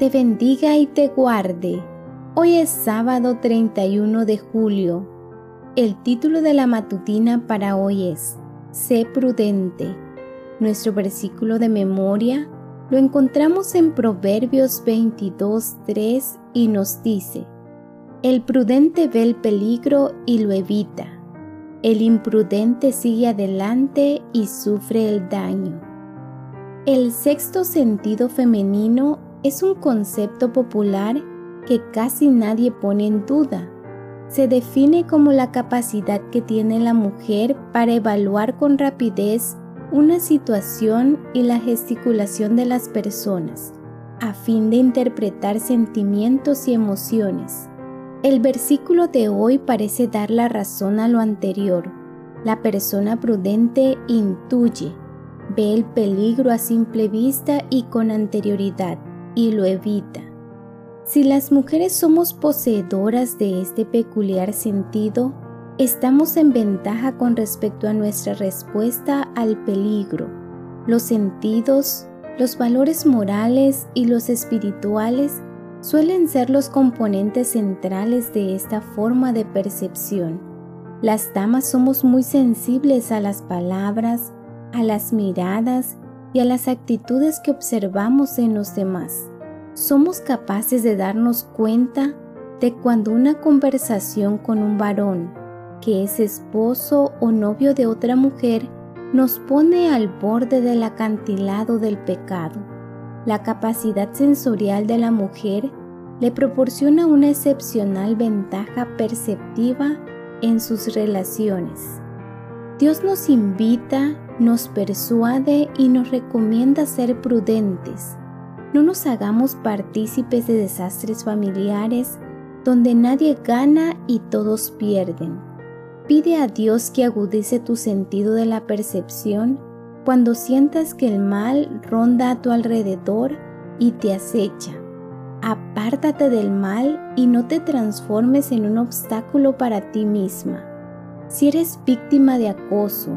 te bendiga y te guarde. Hoy es sábado 31 de julio. El título de la matutina para hoy es Sé prudente. Nuestro versículo de memoria lo encontramos en Proverbios 22, 3 y nos dice, El prudente ve el peligro y lo evita. El imprudente sigue adelante y sufre el daño. El sexto sentido femenino es un concepto popular que casi nadie pone en duda. Se define como la capacidad que tiene la mujer para evaluar con rapidez una situación y la gesticulación de las personas, a fin de interpretar sentimientos y emociones. El versículo de hoy parece dar la razón a lo anterior. La persona prudente intuye, ve el peligro a simple vista y con anterioridad, y lo evita. Si las mujeres somos poseedoras de este peculiar sentido, estamos en ventaja con respecto a nuestra respuesta al peligro. Los sentidos, los valores morales y los espirituales suelen ser los componentes centrales de esta forma de percepción. Las damas somos muy sensibles a las palabras, a las miradas y a las actitudes que observamos en los demás somos capaces de darnos cuenta de cuando una conversación con un varón, que es esposo o novio de otra mujer, nos pone al borde del acantilado del pecado. La capacidad sensorial de la mujer le proporciona una excepcional ventaja perceptiva en sus relaciones. Dios nos invita, nos persuade y nos recomienda ser prudentes no nos hagamos partícipes de desastres familiares donde nadie gana y todos pierden. Pide a Dios que agudice tu sentido de la percepción cuando sientas que el mal ronda a tu alrededor y te acecha. Apártate del mal y no te transformes en un obstáculo para ti misma. Si eres víctima de acoso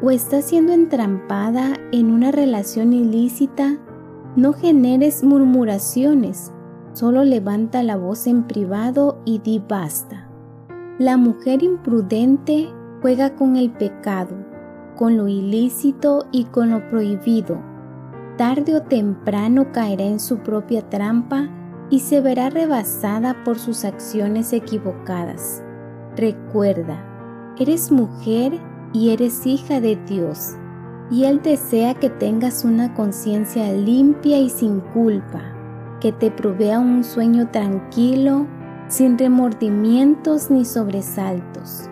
o estás siendo entrampada en una relación ilícita, no generes murmuraciones, solo levanta la voz en privado y di basta. La mujer imprudente juega con el pecado, con lo ilícito y con lo prohibido. Tarde o temprano caerá en su propia trampa y se verá rebasada por sus acciones equivocadas. Recuerda, eres mujer y eres hija de Dios y Él desea que tengas una conciencia limpia y sin culpa, que te provea un sueño tranquilo, sin remordimientos ni sobresaltos.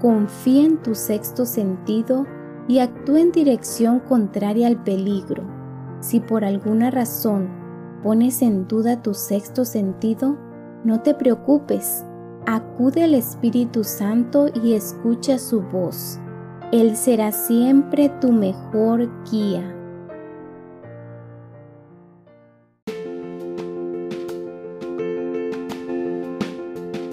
Confía en tu sexto sentido y actúa en dirección contraria al peligro. Si por alguna razón pones en duda tu sexto sentido, no te preocupes, acude al Espíritu Santo y escucha su voz él será siempre tu mejor guía.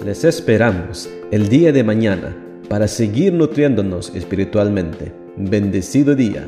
Les esperamos el día de mañana para seguir nutriéndonos espiritualmente. Bendecido día.